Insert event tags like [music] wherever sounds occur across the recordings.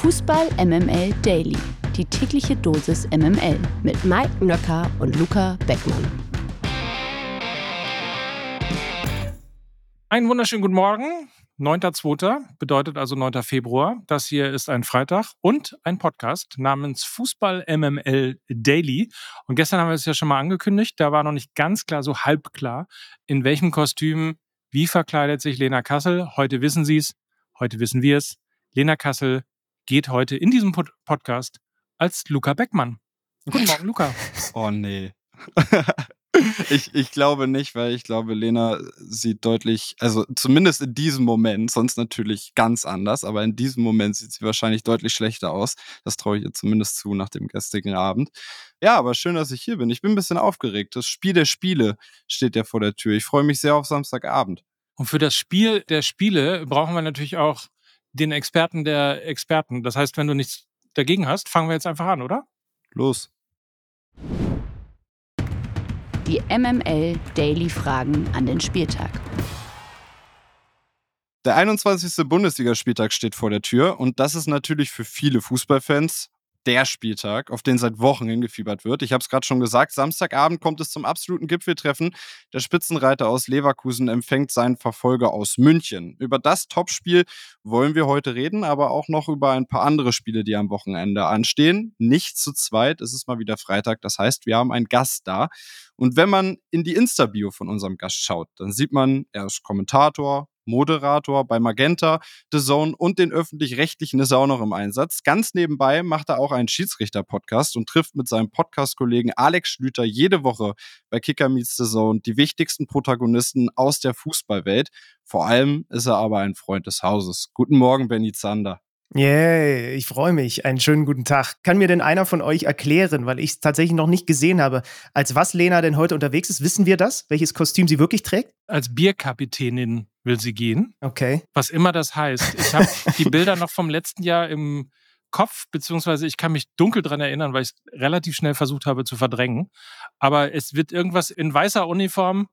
Fußball MML Daily. Die tägliche Dosis MML mit Mike Nöcker und Luca Beckmann. Einen wunderschönen guten Morgen. 9.2. bedeutet also 9. Februar. Das hier ist ein Freitag und ein Podcast namens Fußball MML Daily. Und gestern haben wir es ja schon mal angekündigt. Da war noch nicht ganz klar, so halb klar, in welchem Kostüm, wie verkleidet sich Lena Kassel. Heute wissen Sie es. Heute wissen wir es. Lena Kassel geht heute in diesem Pod Podcast als Luca Beckmann. Guten Morgen, Luca. [laughs] Oh nee. [laughs] ich, ich glaube nicht, weil ich glaube, Lena sieht deutlich, also zumindest in diesem Moment, sonst natürlich ganz anders, aber in diesem Moment sieht sie wahrscheinlich deutlich schlechter aus. Das traue ich ihr zumindest zu nach dem gestrigen Abend. Ja, aber schön, dass ich hier bin. Ich bin ein bisschen aufgeregt. Das Spiel der Spiele steht ja vor der Tür. Ich freue mich sehr auf Samstagabend. Und für das Spiel der Spiele brauchen wir natürlich auch den Experten der Experten. Das heißt, wenn du nichts dagegen hast, fangen wir jetzt einfach an, oder? Los. Die MML Daily Fragen an den Spieltag. Der 21. Bundesligaspieltag steht vor der Tür und das ist natürlich für viele Fußballfans der Spieltag, auf den seit Wochen hingefiebert wird. Ich habe es gerade schon gesagt, Samstagabend kommt es zum absoluten Gipfeltreffen. Der Spitzenreiter aus Leverkusen empfängt seinen Verfolger aus München. Über das Topspiel wollen wir heute reden, aber auch noch über ein paar andere Spiele, die am Wochenende anstehen. Nicht zu zweit, es ist mal wieder Freitag, das heißt, wir haben einen Gast da. Und wenn man in die Insta-Bio von unserem Gast schaut, dann sieht man, er ist Kommentator, Moderator bei Magenta, The Zone und den öffentlich-rechtlichen ist er auch noch im Einsatz. Ganz nebenbei macht er auch einen Schiedsrichter-Podcast und trifft mit seinem Podcast-Kollegen Alex Schlüter jede Woche bei Kicker Meets The Zone die wichtigsten Protagonisten aus der Fußballwelt. Vor allem ist er aber ein Freund des Hauses. Guten Morgen, Benny Zander. Yay, ich freue mich. Einen schönen guten Tag. Kann mir denn einer von euch erklären, weil ich es tatsächlich noch nicht gesehen habe, als was Lena denn heute unterwegs ist? Wissen wir das? Welches Kostüm sie wirklich trägt? Als Bierkapitänin will sie gehen. Okay. Was immer das heißt. Ich habe [laughs] die Bilder noch vom letzten Jahr im Kopf, beziehungsweise ich kann mich dunkel dran erinnern, weil ich es relativ schnell versucht habe zu verdrängen. Aber es wird irgendwas in weißer Uniform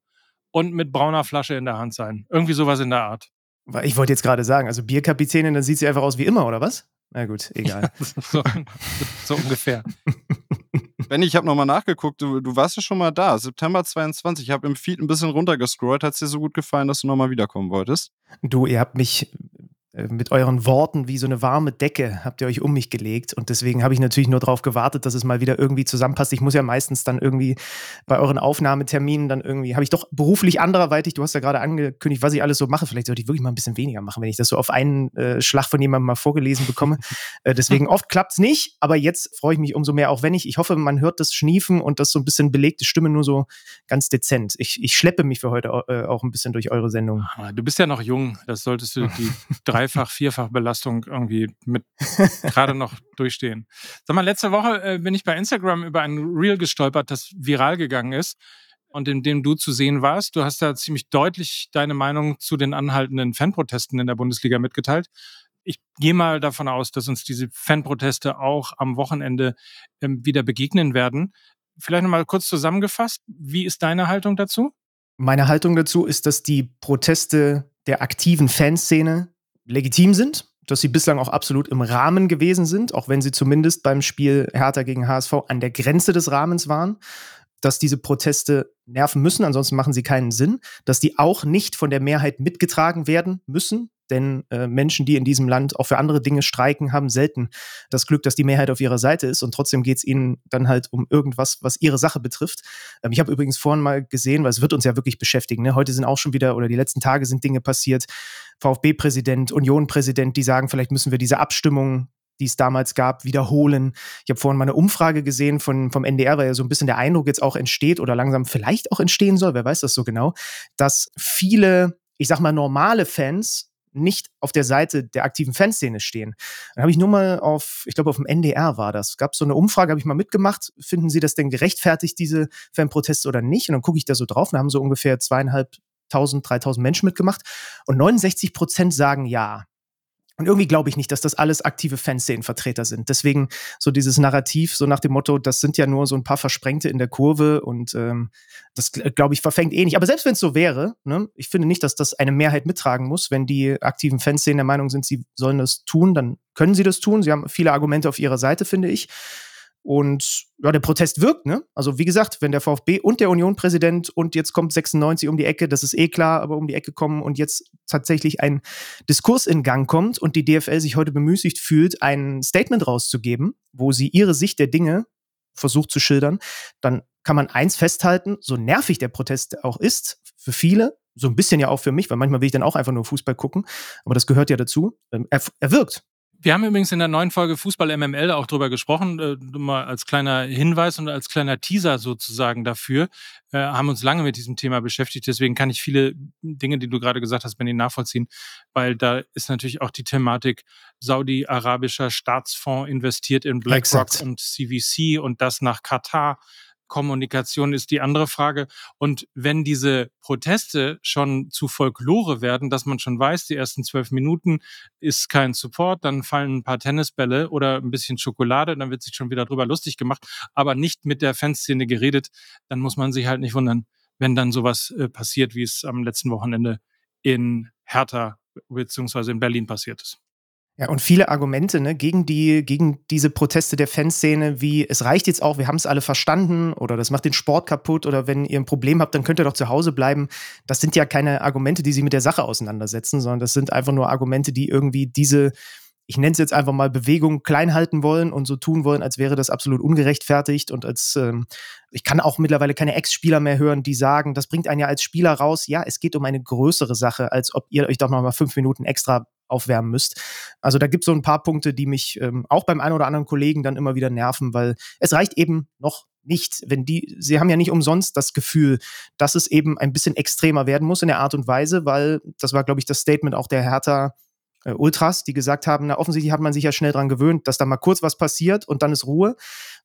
und mit brauner Flasche in der Hand sein. Irgendwie sowas in der Art. Ich wollte jetzt gerade sagen, also Bierkapitänin, dann sieht sie einfach aus wie immer, oder was? Na gut, [laughs] egal. so, so ungefähr. [laughs] Benny, ich habe nochmal nachgeguckt, du, du, warst ja schon mal da, September 22. Ich habe im Feed ein bisschen runtergescrollt. Hat es dir so gut gefallen, dass du nochmal wiederkommen wolltest? Du, ihr habt mich mit euren Worten wie so eine warme Decke habt ihr euch um mich gelegt. Und deswegen habe ich natürlich nur darauf gewartet, dass es mal wieder irgendwie zusammenpasst. Ich muss ja meistens dann irgendwie bei euren Aufnahmeterminen dann irgendwie, habe ich doch beruflich anderweitig, du hast ja gerade angekündigt, was ich alles so mache. Vielleicht sollte ich wirklich mal ein bisschen weniger machen, wenn ich das so auf einen äh, Schlag von jemandem mal vorgelesen bekomme. [laughs] äh, deswegen oft klappt es nicht, aber jetzt freue ich mich umso mehr, auch wenn ich, ich hoffe, man hört das Schniefen und das so ein bisschen belegte Stimme nur so ganz dezent. Ich, ich schleppe mich für heute äh, auch ein bisschen durch eure Sendung. Du bist ja noch jung, das solltest du die [laughs] drei Dreifach-, Vierfach-Belastung irgendwie mit [laughs] gerade noch durchstehen. Sag mal, letzte Woche äh, bin ich bei Instagram über ein Reel gestolpert, das viral gegangen ist und in dem du zu sehen warst. Du hast da ziemlich deutlich deine Meinung zu den anhaltenden Fanprotesten in der Bundesliga mitgeteilt. Ich gehe mal davon aus, dass uns diese Fanproteste auch am Wochenende ähm, wieder begegnen werden. Vielleicht nochmal kurz zusammengefasst, wie ist deine Haltung dazu? Meine Haltung dazu ist, dass die Proteste der aktiven Fanszene legitim sind, dass sie bislang auch absolut im Rahmen gewesen sind, auch wenn sie zumindest beim Spiel Hertha gegen HSV an der Grenze des Rahmens waren, dass diese Proteste nerven müssen, ansonsten machen sie keinen Sinn, dass die auch nicht von der Mehrheit mitgetragen werden müssen, denn äh, Menschen, die in diesem Land auch für andere Dinge streiken, haben selten das Glück, dass die Mehrheit auf ihrer Seite ist und trotzdem geht es ihnen dann halt um irgendwas, was ihre Sache betrifft. Ähm, ich habe übrigens vorhin mal gesehen, weil es wird uns ja wirklich beschäftigen. Ne? Heute sind auch schon wieder oder die letzten Tage sind Dinge passiert. VfB-Präsident, Union-Präsident, die sagen, vielleicht müssen wir diese Abstimmung die es damals gab, wiederholen. Ich habe vorhin mal eine Umfrage gesehen von, vom NDR, weil ja so ein bisschen der Eindruck jetzt auch entsteht oder langsam vielleicht auch entstehen soll, wer weiß das so genau, dass viele, ich sag mal, normale Fans nicht auf der Seite der aktiven Fanszene stehen. Dann habe ich nur mal auf, ich glaube auf dem NDR war das, gab so eine Umfrage, habe ich mal mitgemacht. Finden Sie das denn gerechtfertigt, diese Fanproteste oder nicht? Und dann gucke ich da so drauf, da haben so ungefähr zweieinhalbtausend, dreitausend Menschen mitgemacht und 69 Prozent sagen ja. Und irgendwie glaube ich nicht, dass das alles aktive Fanszenenvertreter sind. Deswegen so dieses Narrativ, so nach dem Motto, das sind ja nur so ein paar Versprengte in der Kurve und ähm, das, glaube ich, verfängt eh nicht. Aber selbst wenn es so wäre, ne, ich finde nicht, dass das eine Mehrheit mittragen muss. Wenn die aktiven Fanszenen der Meinung sind, sie sollen das tun, dann können sie das tun. Sie haben viele Argumente auf ihrer Seite, finde ich. Und ja, der Protest wirkt, ne? Also wie gesagt, wenn der VfB und der Union-Präsident und jetzt kommt 96 um die Ecke, das ist eh klar, aber um die Ecke kommen und jetzt tatsächlich ein Diskurs in Gang kommt und die DFL sich heute bemüßigt fühlt, ein Statement rauszugeben, wo sie ihre Sicht der Dinge versucht zu schildern, dann kann man eins festhalten, so nervig der Protest auch ist, für viele, so ein bisschen ja auch für mich, weil manchmal will ich dann auch einfach nur Fußball gucken, aber das gehört ja dazu. Ähm, er, er wirkt. Wir haben übrigens in der neuen Folge Fußball MML auch drüber gesprochen, äh, mal als kleiner Hinweis und als kleiner Teaser sozusagen dafür, äh, haben uns lange mit diesem Thema beschäftigt. Deswegen kann ich viele Dinge, die du gerade gesagt hast, Benny, nachvollziehen, weil da ist natürlich auch die Thematik Saudi-arabischer Staatsfonds investiert in BlackRock und CVC und das nach Katar. Kommunikation ist die andere Frage. Und wenn diese Proteste schon zu Folklore werden, dass man schon weiß, die ersten zwölf Minuten ist kein Support, dann fallen ein paar Tennisbälle oder ein bisschen Schokolade, dann wird sich schon wieder drüber lustig gemacht, aber nicht mit der Fanszene geredet, dann muss man sich halt nicht wundern, wenn dann sowas äh, passiert, wie es am letzten Wochenende in Hertha beziehungsweise in Berlin passiert ist. Ja, und viele Argumente ne, gegen, die, gegen diese Proteste der Fanszene, wie es reicht jetzt auch, wir haben es alle verstanden oder das macht den Sport kaputt oder wenn ihr ein Problem habt, dann könnt ihr doch zu Hause bleiben. Das sind ja keine Argumente, die sich mit der Sache auseinandersetzen, sondern das sind einfach nur Argumente, die irgendwie diese, ich nenne es jetzt einfach mal Bewegung klein halten wollen und so tun wollen, als wäre das absolut ungerechtfertigt und als ähm, ich kann auch mittlerweile keine Ex-Spieler mehr hören, die sagen, das bringt einen ja als Spieler raus. Ja, es geht um eine größere Sache, als ob ihr euch doch noch mal fünf Minuten extra aufwärmen müsst. Also da gibt es so ein paar Punkte, die mich ähm, auch beim einen oder anderen Kollegen dann immer wieder nerven, weil es reicht eben noch nicht, wenn die, sie haben ja nicht umsonst das Gefühl, dass es eben ein bisschen extremer werden muss in der Art und Weise, weil das war, glaube ich, das Statement auch der Hertha äh, Ultras, die gesagt haben, na offensichtlich hat man sich ja schnell daran gewöhnt, dass da mal kurz was passiert und dann ist Ruhe.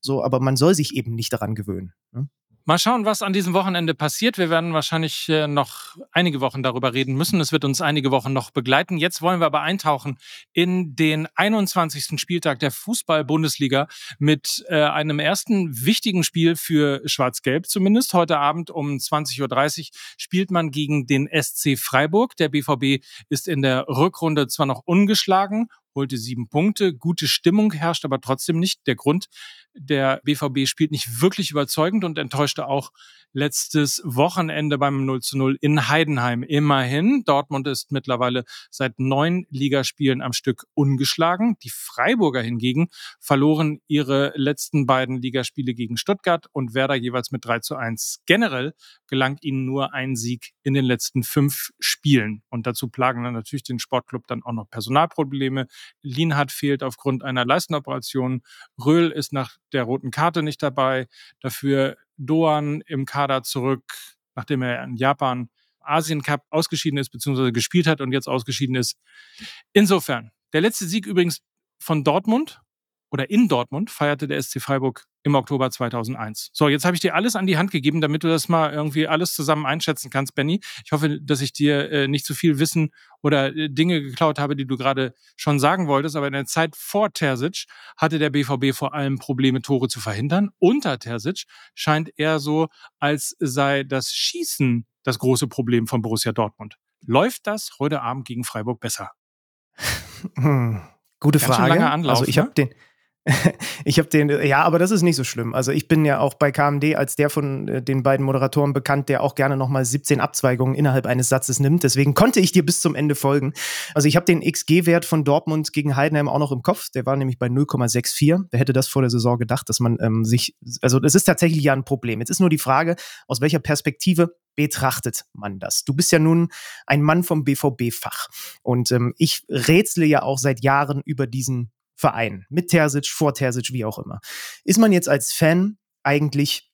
So, aber man soll sich eben nicht daran gewöhnen. Ne? Mal schauen, was an diesem Wochenende passiert. Wir werden wahrscheinlich äh, noch einige Wochen darüber reden müssen. Es wird uns einige Wochen noch begleiten. Jetzt wollen wir aber eintauchen in den 21. Spieltag der Fußball-Bundesliga mit äh, einem ersten wichtigen Spiel für Schwarz-Gelb zumindest. Heute Abend um 20.30 Uhr spielt man gegen den SC Freiburg. Der BVB ist in der Rückrunde zwar noch ungeschlagen holte sieben Punkte. Gute Stimmung herrscht aber trotzdem nicht. Der Grund, der BVB spielt nicht wirklich überzeugend und enttäuschte auch letztes Wochenende beim 0 zu 0 in Heidenheim. Immerhin, Dortmund ist mittlerweile seit neun Ligaspielen am Stück ungeschlagen. Die Freiburger hingegen verloren ihre letzten beiden Ligaspiele gegen Stuttgart und Werder jeweils mit 3 zu 1. Generell gelang ihnen nur ein Sieg in den letzten fünf Spielen. Und dazu plagen dann natürlich den Sportclub dann auch noch Personalprobleme. Lienhardt fehlt aufgrund einer Leistenoperation. Röhl ist nach der roten Karte nicht dabei. Dafür Doan im Kader zurück, nachdem er in Japan Asien Cup ausgeschieden ist, beziehungsweise gespielt hat und jetzt ausgeschieden ist. Insofern, der letzte Sieg übrigens von Dortmund oder in Dortmund feierte der SC Freiburg im Oktober 2001. So, jetzt habe ich dir alles an die Hand gegeben, damit du das mal irgendwie alles zusammen einschätzen kannst, Benny. Ich hoffe, dass ich dir äh, nicht zu viel Wissen oder äh, Dinge geklaut habe, die du gerade schon sagen wolltest. Aber in der Zeit vor Terzic hatte der BVB vor allem Probleme, Tore zu verhindern. Unter Terzic scheint eher so, als sei das Schießen das große Problem von Borussia Dortmund. Läuft das heute Abend gegen Freiburg besser? Hm, gute Ganz Frage. Anlauf, also ich ne? habe den [laughs] ich habe den, ja, aber das ist nicht so schlimm. Also ich bin ja auch bei KMD als der von äh, den beiden Moderatoren bekannt, der auch gerne nochmal 17 Abzweigungen innerhalb eines Satzes nimmt. Deswegen konnte ich dir bis zum Ende folgen. Also ich habe den XG-Wert von Dortmund gegen Heidenheim auch noch im Kopf. Der war nämlich bei 0,64. Wer hätte das vor der Saison gedacht, dass man ähm, sich, also das ist tatsächlich ja ein Problem. Jetzt ist nur die Frage, aus welcher Perspektive betrachtet man das? Du bist ja nun ein Mann vom BVB-Fach. Und ähm, ich rätsle ja auch seit Jahren über diesen Verein. Mit Terzic, vor Terzic, wie auch immer. Ist man jetzt als Fan eigentlich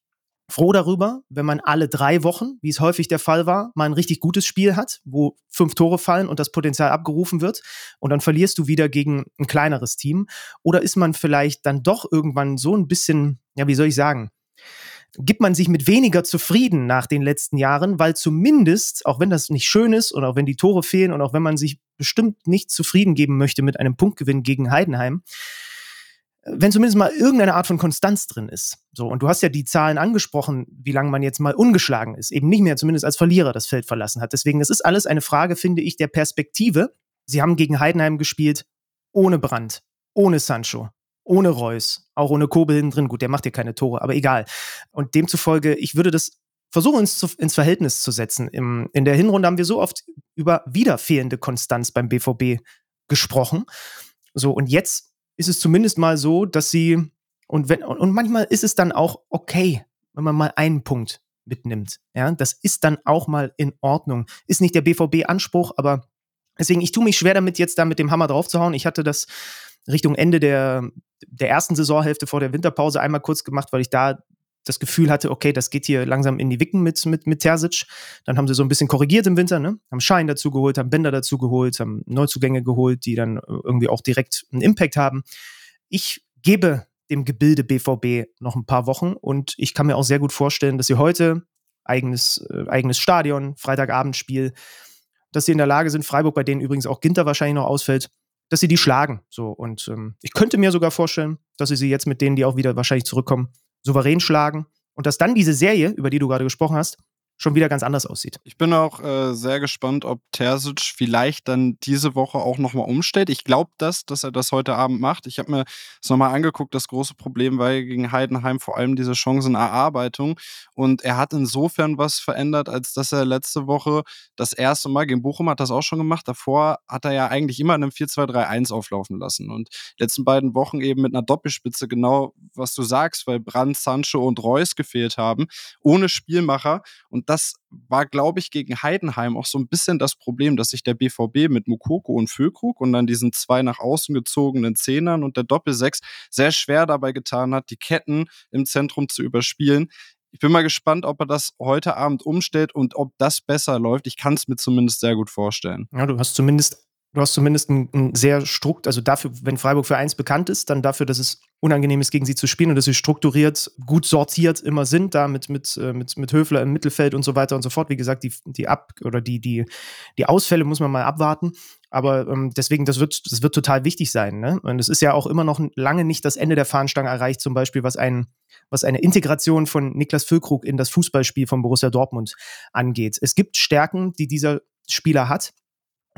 froh darüber, wenn man alle drei Wochen, wie es häufig der Fall war, mal ein richtig gutes Spiel hat, wo fünf Tore fallen und das Potenzial abgerufen wird und dann verlierst du wieder gegen ein kleineres Team? Oder ist man vielleicht dann doch irgendwann so ein bisschen, ja, wie soll ich sagen, gibt man sich mit weniger zufrieden nach den letzten Jahren, weil zumindest, auch wenn das nicht schön ist und auch wenn die Tore fehlen und auch wenn man sich bestimmt nicht zufrieden geben möchte mit einem Punktgewinn gegen Heidenheim, wenn zumindest mal irgendeine Art von Konstanz drin ist. So, und du hast ja die Zahlen angesprochen, wie lange man jetzt mal ungeschlagen ist, eben nicht mehr zumindest als Verlierer das Feld verlassen hat. Deswegen, das ist alles eine Frage, finde ich, der Perspektive. Sie haben gegen Heidenheim gespielt, ohne Brand, ohne Sancho, ohne Reus, auch ohne Kobel hinten drin. Gut, der macht ja keine Tore, aber egal. Und demzufolge, ich würde das versuchen, ins, ins Verhältnis zu setzen. Im, in der Hinrunde haben wir so oft über wieder fehlende Konstanz beim BVB gesprochen. So, und jetzt ist es zumindest mal so, dass sie, und, wenn, und manchmal ist es dann auch okay, wenn man mal einen Punkt mitnimmt. Ja, das ist dann auch mal in Ordnung. Ist nicht der BVB-Anspruch, aber deswegen, ich tue mich schwer damit, jetzt da mit dem Hammer draufzuhauen. Ich hatte das Richtung Ende der, der ersten Saisonhälfte vor der Winterpause einmal kurz gemacht, weil ich da das Gefühl hatte, okay, das geht hier langsam in die Wicken mit, mit, mit Terzic. Dann haben sie so ein bisschen korrigiert im Winter, ne? haben Schein dazu geholt, haben Bänder dazu geholt, haben Neuzugänge geholt, die dann irgendwie auch direkt einen Impact haben. Ich gebe dem Gebilde BVB noch ein paar Wochen und ich kann mir auch sehr gut vorstellen, dass sie heute eigenes, äh, eigenes Stadion, Freitagabendspiel, dass sie in der Lage sind, Freiburg, bei denen übrigens auch Ginter wahrscheinlich noch ausfällt, dass sie die schlagen. So und ähm, ich könnte mir sogar vorstellen, dass sie sie jetzt mit denen, die auch wieder wahrscheinlich zurückkommen, souverän schlagen. Und dass dann diese Serie, über die du gerade gesprochen hast, schon wieder ganz anders aussieht. Ich bin auch äh, sehr gespannt, ob Terzic vielleicht dann diese Woche auch nochmal umstellt. Ich glaube das, dass er das heute Abend macht. Ich habe mir das nochmal angeguckt. Das große Problem war gegen Heidenheim vor allem diese Chancenerarbeitung. Und er hat insofern was verändert, als dass er letzte Woche das erste Mal gegen Bochum hat das auch schon gemacht. Davor hat er ja eigentlich immer in einem 4-2-3-1 auflaufen lassen. Und die letzten beiden Wochen eben mit einer Doppelspitze genau, was du sagst, weil Brand, Sancho und Reus gefehlt haben, ohne Spielmacher. Und das war, glaube ich, gegen Heidenheim auch so ein bisschen das Problem, dass sich der BVB mit Mukoko und Füllkrug und dann diesen zwei nach außen gezogenen Zehnern und der Doppelsechs sehr schwer dabei getan hat, die Ketten im Zentrum zu überspielen. Ich bin mal gespannt, ob er das heute Abend umstellt und ob das besser läuft. Ich kann es mir zumindest sehr gut vorstellen. Ja, du hast zumindest Du hast zumindest ein, sehr strukt, also dafür, wenn Freiburg für eins bekannt ist, dann dafür, dass es unangenehm ist, gegen sie zu spielen und dass sie strukturiert, gut sortiert immer sind, da mit, mit, äh, mit, mit Höfler im Mittelfeld und so weiter und so fort. Wie gesagt, die, die Ab- oder die, die, die Ausfälle muss man mal abwarten. Aber ähm, deswegen, das wird, das wird total wichtig sein. Ne? Und es ist ja auch immer noch lange nicht das Ende der Fahnenstange erreicht, zum Beispiel, was, ein, was eine Integration von Niklas Füllkrug in das Fußballspiel von Borussia Dortmund angeht. Es gibt Stärken, die dieser Spieler hat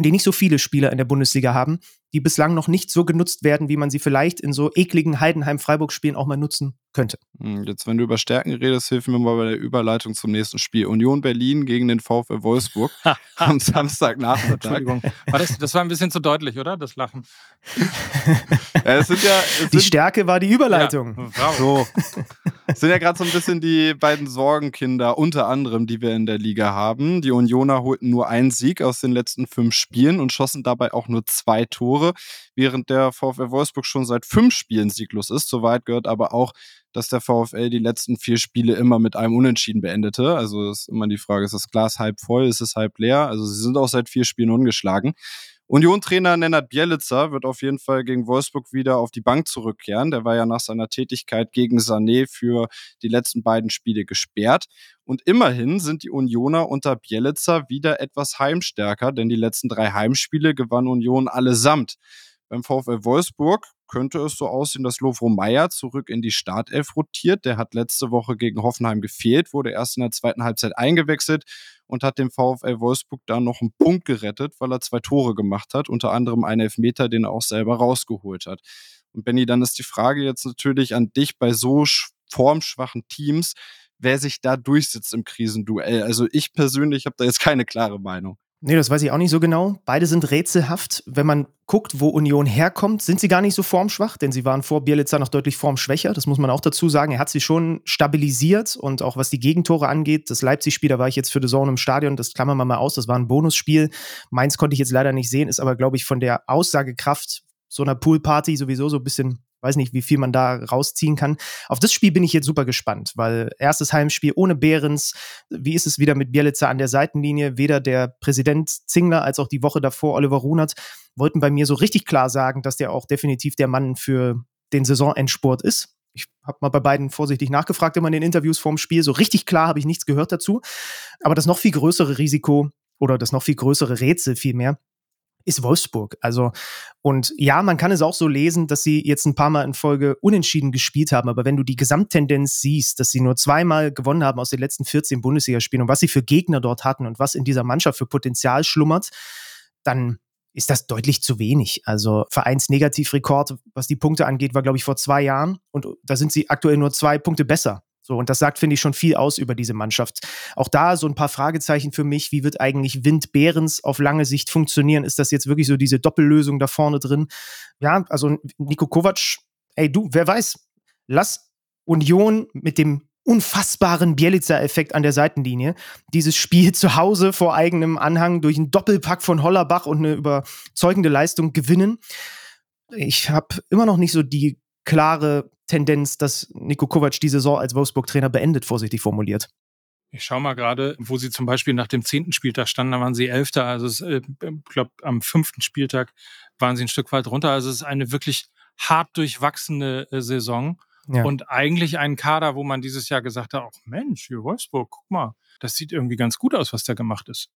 die nicht so viele Spieler in der Bundesliga haben, die bislang noch nicht so genutzt werden, wie man sie vielleicht in so ekligen Heidenheim-Freiburg-Spielen auch mal nutzen könnte. Hm, jetzt, wenn du über Stärken redest, hilf mir mal bei der Überleitung zum nächsten Spiel. Union Berlin gegen den VfL Wolfsburg am Samstagnachmittag. Entschuldigung. War das, das, war ein bisschen zu deutlich, oder? Das Lachen. [laughs] ja, es sind ja, es die sind, Stärke war die Überleitung. Ja, so. Es sind ja gerade so ein bisschen die beiden Sorgenkinder, unter anderem, die wir in der Liga haben. Die Unioner holten nur einen Sieg aus den letzten fünf Spielen und schossen dabei auch nur zwei Tore. Tore, während der VfL Wolfsburg schon seit fünf Spielen sieglos ist. Soweit gehört aber auch, dass der VfL die letzten vier Spiele immer mit einem Unentschieden beendete. Also ist immer die Frage, ist das Glas halb voll, ist es halb leer? Also sie sind auch seit vier Spielen ungeschlagen. Union-Trainer Nenad Bielica wird auf jeden Fall gegen Wolfsburg wieder auf die Bank zurückkehren. Der war ja nach seiner Tätigkeit gegen Sané für die letzten beiden Spiele gesperrt. Und immerhin sind die Unioner unter Bielica wieder etwas heimstärker, denn die letzten drei Heimspiele gewann Union allesamt. Beim VfL Wolfsburg könnte es so aussehen, dass Lovro Meyer zurück in die Startelf rotiert. Der hat letzte Woche gegen Hoffenheim gefehlt, wurde erst in der zweiten Halbzeit eingewechselt und hat dem VfL Wolfsburg dann noch einen Punkt gerettet, weil er zwei Tore gemacht hat, unter anderem einen Elfmeter, den er auch selber rausgeholt hat. Und Benny, dann ist die Frage jetzt natürlich an dich bei so formschwachen Teams, wer sich da durchsetzt im Krisenduell. Also ich persönlich habe da jetzt keine klare Meinung. Nee, das weiß ich auch nicht so genau. Beide sind rätselhaft. Wenn man guckt, wo Union herkommt, sind sie gar nicht so formschwach, denn sie waren vor Bielitzer noch deutlich formschwächer. Das muss man auch dazu sagen. Er hat sie schon stabilisiert und auch was die Gegentore angeht, das Leipzig-Spiel, da war ich jetzt für The Zone im Stadion, das klammern wir mal aus, das war ein Bonusspiel. Meins konnte ich jetzt leider nicht sehen, ist aber, glaube ich, von der Aussagekraft so einer Poolparty sowieso so ein bisschen weiß nicht, wie viel man da rausziehen kann. Auf das Spiel bin ich jetzt super gespannt, weil erstes Heimspiel ohne Behrens. Wie ist es wieder mit Bielitzer an der Seitenlinie? Weder der Präsident Zingler als auch die Woche davor Oliver Runert wollten bei mir so richtig klar sagen, dass der auch definitiv der Mann für den Saisonendsport ist. Ich habe mal bei beiden vorsichtig nachgefragt immer in den Interviews vorm Spiel. So richtig klar habe ich nichts gehört dazu. Aber das noch viel größere Risiko oder das noch viel größere Rätsel vielmehr ist Wolfsburg. Also, und ja, man kann es auch so lesen, dass sie jetzt ein paar Mal in Folge unentschieden gespielt haben. Aber wenn du die Gesamttendenz siehst, dass sie nur zweimal gewonnen haben aus den letzten 14 Bundesligaspielen und was sie für Gegner dort hatten und was in dieser Mannschaft für Potenzial schlummert, dann ist das deutlich zu wenig. Also Vereinsnegativrekord, was die Punkte angeht, war, glaube ich, vor zwei Jahren. Und da sind sie aktuell nur zwei Punkte besser so, und das sagt, finde ich, schon viel aus über diese Mannschaft. Auch da so ein paar Fragezeichen für mich. Wie wird eigentlich Wind Behrens auf lange Sicht funktionieren? Ist das jetzt wirklich so diese Doppellösung da vorne drin? Ja, also Nico Kovac, ey, du, wer weiß, lass Union mit dem unfassbaren Bielica-Effekt an der Seitenlinie. Dieses Spiel [laughs] zu Hause vor eigenem Anhang durch einen Doppelpack von Hollerbach und eine überzeugende Leistung gewinnen. Ich habe immer noch nicht so die klare Tendenz, dass Nico Kovac die Saison als Wolfsburg-Trainer beendet, vorsichtig formuliert. Ich schaue mal gerade, wo sie zum Beispiel nach dem zehnten Spieltag standen, da waren sie Elfter. Also ich äh, glaube, am fünften Spieltag waren sie ein Stück weit runter. Also es ist eine wirklich hart durchwachsene äh, Saison. Ja. Und eigentlich ein Kader, wo man dieses Jahr gesagt hat, ach Mensch, hier Wolfsburg, guck mal, das sieht irgendwie ganz gut aus, was da gemacht ist.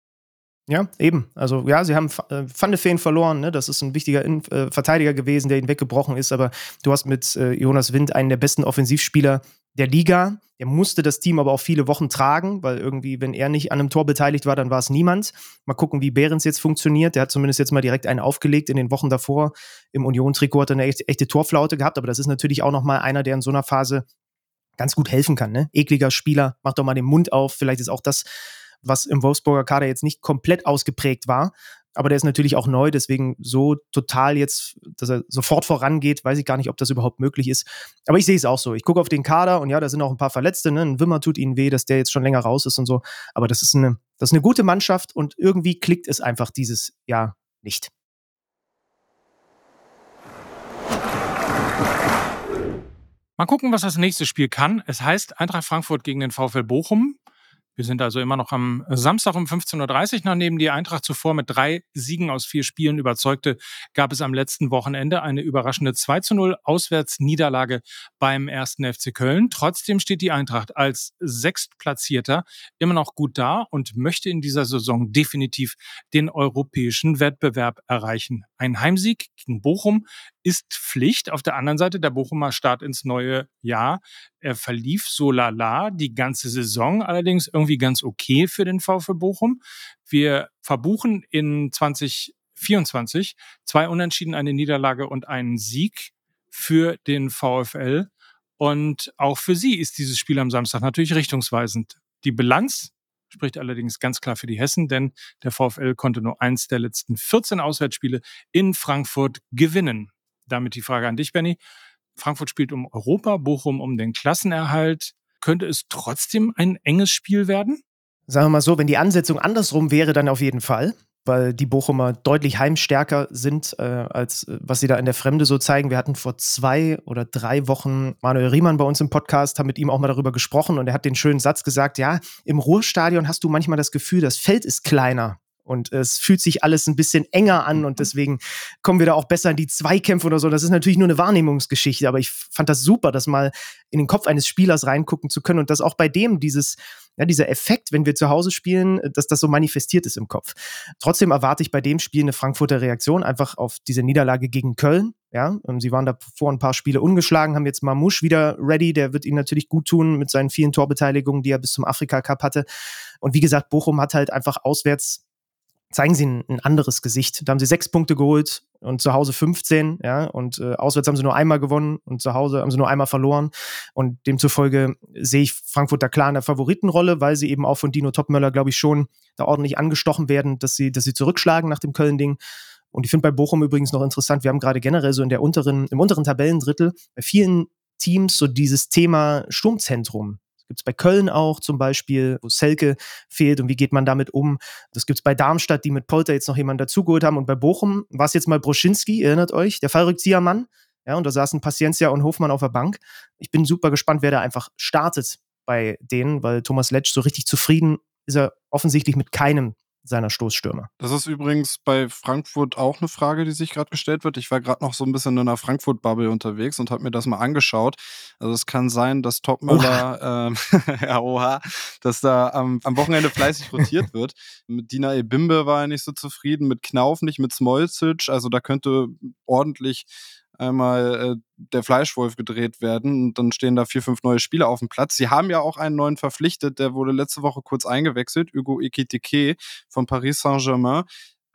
Ja, eben. Also ja, sie haben äh, Van de Feen verloren. Ne? Das ist ein wichtiger In äh, Verteidiger gewesen, der ihn weggebrochen ist. Aber du hast mit äh, Jonas Wind einen der besten Offensivspieler der Liga. Der musste das Team aber auch viele Wochen tragen, weil irgendwie, wenn er nicht an einem Tor beteiligt war, dann war es niemand. Mal gucken, wie Behrens jetzt funktioniert. Der hat zumindest jetzt mal direkt einen aufgelegt in den Wochen davor. Im Union-Trikot hat er eine echte, echte Torflaute gehabt. Aber das ist natürlich auch nochmal einer, der in so einer Phase ganz gut helfen kann. Ne? Ekliger Spieler, macht doch mal den Mund auf. Vielleicht ist auch das was im Wolfsburger Kader jetzt nicht komplett ausgeprägt war. Aber der ist natürlich auch neu, deswegen so total jetzt, dass er sofort vorangeht, weiß ich gar nicht, ob das überhaupt möglich ist. Aber ich sehe es auch so. Ich gucke auf den Kader und ja, da sind auch ein paar Verletzte. Ne? Ein Wimmer tut ihnen weh, dass der jetzt schon länger raus ist und so. Aber das ist eine, das ist eine gute Mannschaft und irgendwie klickt es einfach dieses Jahr nicht. Mal gucken, was das nächste Spiel kann. Es heißt Eintracht Frankfurt gegen den VfL Bochum. Wir sind also immer noch am Samstag um 15.30 Uhr, nachdem die Eintracht zuvor mit drei Siegen aus vier Spielen überzeugte, gab es am letzten Wochenende eine überraschende 2 zu 0 Auswärtsniederlage beim ersten FC Köln. Trotzdem steht die Eintracht als Sechstplatzierter immer noch gut da und möchte in dieser Saison definitiv den europäischen Wettbewerb erreichen. Ein Heimsieg gegen Bochum ist Pflicht. Auf der anderen Seite der Bochumer Start ins neue Jahr. Er verlief so lala die ganze Saison, allerdings irgendwie ganz okay für den VfB Bochum. Wir verbuchen in 2024 zwei Unentschieden, eine Niederlage und einen Sieg für den VfL. Und auch für sie ist dieses Spiel am Samstag natürlich richtungsweisend. Die Bilanz spricht allerdings ganz klar für die Hessen, denn der VfL konnte nur eins der letzten 14 Auswärtsspiele in Frankfurt gewinnen. Damit die Frage an dich, Benny. Frankfurt spielt um Europa, Bochum um den Klassenerhalt. Könnte es trotzdem ein enges Spiel werden? Sagen wir mal so, wenn die Ansetzung andersrum wäre, dann auf jeden Fall weil die Bochumer deutlich heimstärker sind, äh, als äh, was sie da in der Fremde so zeigen. Wir hatten vor zwei oder drei Wochen Manuel Riemann bei uns im Podcast, haben mit ihm auch mal darüber gesprochen und er hat den schönen Satz gesagt, ja, im Ruhrstadion hast du manchmal das Gefühl, das Feld ist kleiner und es fühlt sich alles ein bisschen enger an und mhm. deswegen kommen wir da auch besser in die Zweikämpfe oder so. Das ist natürlich nur eine Wahrnehmungsgeschichte, aber ich fand das super, das mal in den Kopf eines Spielers reingucken zu können und dass auch bei dem dieses, ja, dieser Effekt, wenn wir zu Hause spielen, dass das so manifestiert ist im Kopf. Trotzdem erwarte ich bei dem Spiel eine Frankfurter Reaktion einfach auf diese Niederlage gegen Köln. Ja, sie waren da vor ein paar Spiele ungeschlagen, haben jetzt Mamouche wieder ready, der wird ihnen natürlich gut tun mit seinen vielen Torbeteiligungen, die er bis zum Afrika Cup hatte. Und wie gesagt, Bochum hat halt einfach auswärts zeigen sie ein, ein, anderes Gesicht. Da haben sie sechs Punkte geholt und zu Hause 15, ja, und äh, auswärts haben sie nur einmal gewonnen und zu Hause haben sie nur einmal verloren. Und demzufolge sehe ich Frankfurt da klar in der Favoritenrolle, weil sie eben auch von Dino Topmöller, glaube ich, schon da ordentlich angestochen werden, dass sie, dass sie zurückschlagen nach dem Köln-Ding. Und ich finde bei Bochum übrigens noch interessant, wir haben gerade generell so in der unteren, im unteren Tabellendrittel bei vielen Teams so dieses Thema Sturmzentrum gibt es bei Köln auch zum Beispiel, wo Selke fehlt und wie geht man damit um. Das gibt es bei Darmstadt, die mit Polter jetzt noch jemanden dazugeholt haben. Und bei Bochum war es jetzt mal Broschinski, erinnert euch, der Fallrückziehermann. Ja, und da saßen Paciencia und Hofmann auf der Bank. Ich bin super gespannt, wer da einfach startet bei denen, weil Thomas Letsch so richtig zufrieden ist er offensichtlich mit keinem seiner Stoßstürmer. Das ist übrigens bei Frankfurt auch eine Frage, die sich gerade gestellt wird. Ich war gerade noch so ein bisschen in einer Frankfurt-Bubble unterwegs und habe mir das mal angeschaut. Also es kann sein, dass Topmüller, ähm, [laughs] ja, oha, dass da am, am Wochenende fleißig rotiert wird. Mit Dina Ebimbe war er nicht so zufrieden, mit Knauf nicht, mit Smolcic. Also da könnte ordentlich einmal äh, der Fleischwolf gedreht werden und dann stehen da vier, fünf neue Spieler auf dem Platz. Sie haben ja auch einen neuen verpflichtet, der wurde letzte Woche kurz eingewechselt, Hugo Ekitike von Paris Saint-Germain.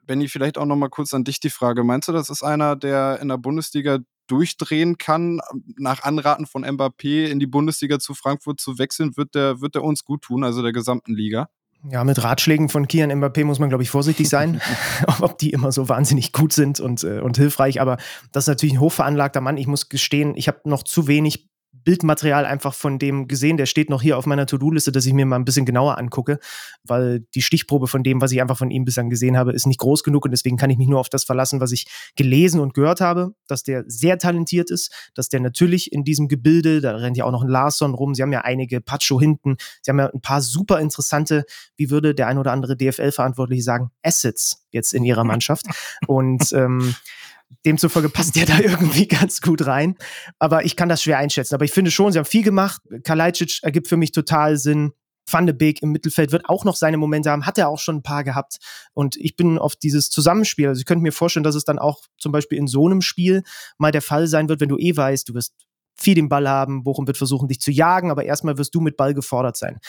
Benny, vielleicht auch noch mal kurz an dich die Frage. Meinst du, das ist einer, der in der Bundesliga durchdrehen kann, nach Anraten von Mbappé in die Bundesliga zu Frankfurt zu wechseln, wird der, wird der uns gut tun, also der gesamten Liga? Ja, mit Ratschlägen von Kian Mbappé muss man, glaube ich, vorsichtig sein, [laughs] [laughs] ob die immer so wahnsinnig gut sind und, äh, und hilfreich. Aber das ist natürlich ein hochveranlagter Mann. Ich muss gestehen, ich habe noch zu wenig Bildmaterial einfach von dem gesehen. Der steht noch hier auf meiner To-Do-Liste, dass ich mir mal ein bisschen genauer angucke, weil die Stichprobe von dem, was ich einfach von ihm bislang gesehen habe, ist nicht groß genug und deswegen kann ich mich nur auf das verlassen, was ich gelesen und gehört habe, dass der sehr talentiert ist, dass der natürlich in diesem Gebilde, da rennt ja auch noch ein Larsson rum, sie haben ja einige Pacho hinten, sie haben ja ein paar super interessante, wie würde der ein oder andere DFL-Verantwortliche sagen, Assets jetzt in ihrer Mannschaft und ähm, Demzufolge passt der da [laughs] irgendwie ganz gut rein. Aber ich kann das schwer einschätzen. Aber ich finde schon, sie haben viel gemacht. Kalajdzic ergibt für mich total Sinn. Van de Beek im Mittelfeld wird auch noch seine Momente haben, hat er auch schon ein paar gehabt. Und ich bin auf dieses Zusammenspiel, also ich könnte mir vorstellen, dass es dann auch zum Beispiel in so einem Spiel mal der Fall sein wird, wenn du eh weißt, du wirst viel den Ball haben, Bochum wird versuchen, dich zu jagen, aber erstmal wirst du mit Ball gefordert sein.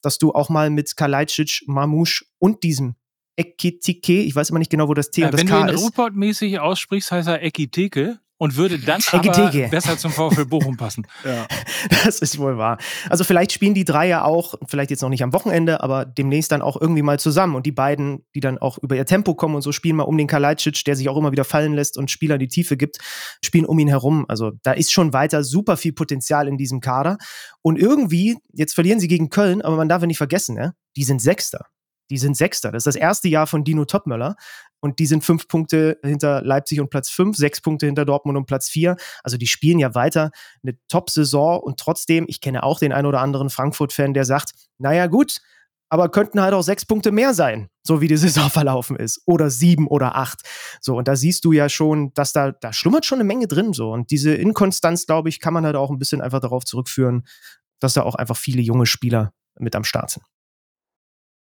Dass du auch mal mit Kalajdzic, Mamouche und diesem Ekitike, ich weiß immer nicht genau, wo das T ja, und das K ist. Wenn du ihn Ruhrpott-mäßig aussprichst, heißt er Ekiteke und würde dann [laughs] aber besser zum VfL Bochum passen. [laughs] ja. [laughs] Das ist wohl wahr. Also vielleicht spielen die drei ja auch, vielleicht jetzt noch nicht am Wochenende, aber demnächst dann auch irgendwie mal zusammen und die beiden, die dann auch über ihr Tempo kommen und so spielen mal um den Kalajdzic, der sich auch immer wieder fallen lässt und Spieler die Tiefe gibt, spielen um ihn herum. Also da ist schon weiter super viel Potenzial in diesem Kader und irgendwie, jetzt verlieren sie gegen Köln, aber man darf ja nicht vergessen, ja, die sind Sechster. Die sind Sechster. Das ist das erste Jahr von Dino Topmöller. Und die sind fünf Punkte hinter Leipzig und Platz fünf, sechs Punkte hinter Dortmund und Platz vier. Also die spielen ja weiter eine Top-Saison. Und trotzdem, ich kenne auch den ein oder anderen Frankfurt-Fan, der sagt, naja gut, aber könnten halt auch sechs Punkte mehr sein, so wie die [laughs] Saison verlaufen ist. Oder sieben oder acht. So, und da siehst du ja schon, dass da, da schlummert schon eine Menge drin. So. Und diese Inkonstanz, glaube ich, kann man halt auch ein bisschen einfach darauf zurückführen, dass da auch einfach viele junge Spieler mit am Start sind.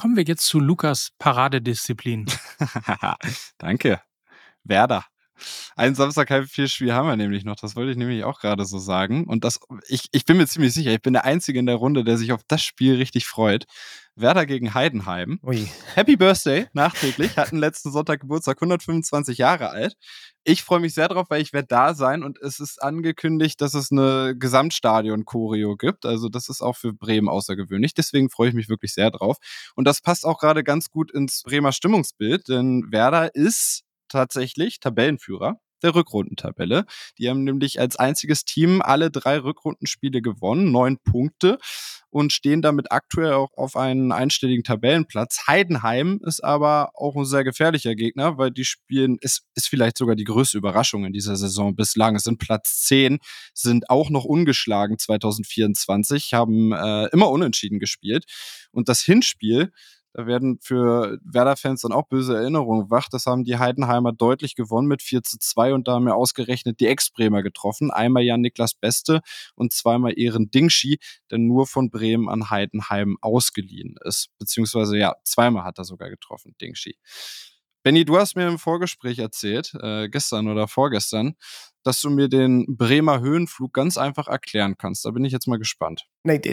Kommen wir jetzt zu Lukas Paradedisziplin. [laughs] Danke. Werder. Ein Samstag halb vier Spiel haben wir nämlich noch. Das wollte ich nämlich auch gerade so sagen. Und das, ich, ich bin mir ziemlich sicher, ich bin der Einzige in der Runde, der sich auf das Spiel richtig freut. Werder gegen Heidenheim. Ui. Happy Birthday, nachträglich. Hatten letzten Sonntag Geburtstag, 125 Jahre alt. Ich freue mich sehr drauf, weil ich werde da sein und es ist angekündigt, dass es eine Gesamtstadion-Choreo gibt. Also das ist auch für Bremen außergewöhnlich. Deswegen freue ich mich wirklich sehr drauf. Und das passt auch gerade ganz gut ins Bremer Stimmungsbild, denn Werder ist tatsächlich Tabellenführer der Rückrundentabelle. Die haben nämlich als einziges Team alle drei Rückrundenspiele gewonnen, neun Punkte und stehen damit aktuell auch auf einen einstelligen Tabellenplatz. Heidenheim ist aber auch ein sehr gefährlicher Gegner, weil die spielen, ist, ist vielleicht sogar die größte Überraschung in dieser Saison bislang. Es sind Platz 10, sind auch noch ungeschlagen 2024, haben äh, immer unentschieden gespielt. Und das Hinspiel da werden für Werder-Fans dann auch böse Erinnerungen wach. Das haben die Heidenheimer deutlich gewonnen mit 4 zu 2 und da haben wir ausgerechnet die Ex-Bremer getroffen. Einmal Jan-Niklas Beste und zweimal Ehren Dingschi, der nur von Bremen an Heidenheim ausgeliehen ist. Beziehungsweise ja, zweimal hat er sogar getroffen, Dingschi. Benny, du hast mir im Vorgespräch erzählt, äh, gestern oder vorgestern, dass du mir den Bremer Höhenflug ganz einfach erklären kannst. Da bin ich jetzt mal gespannt.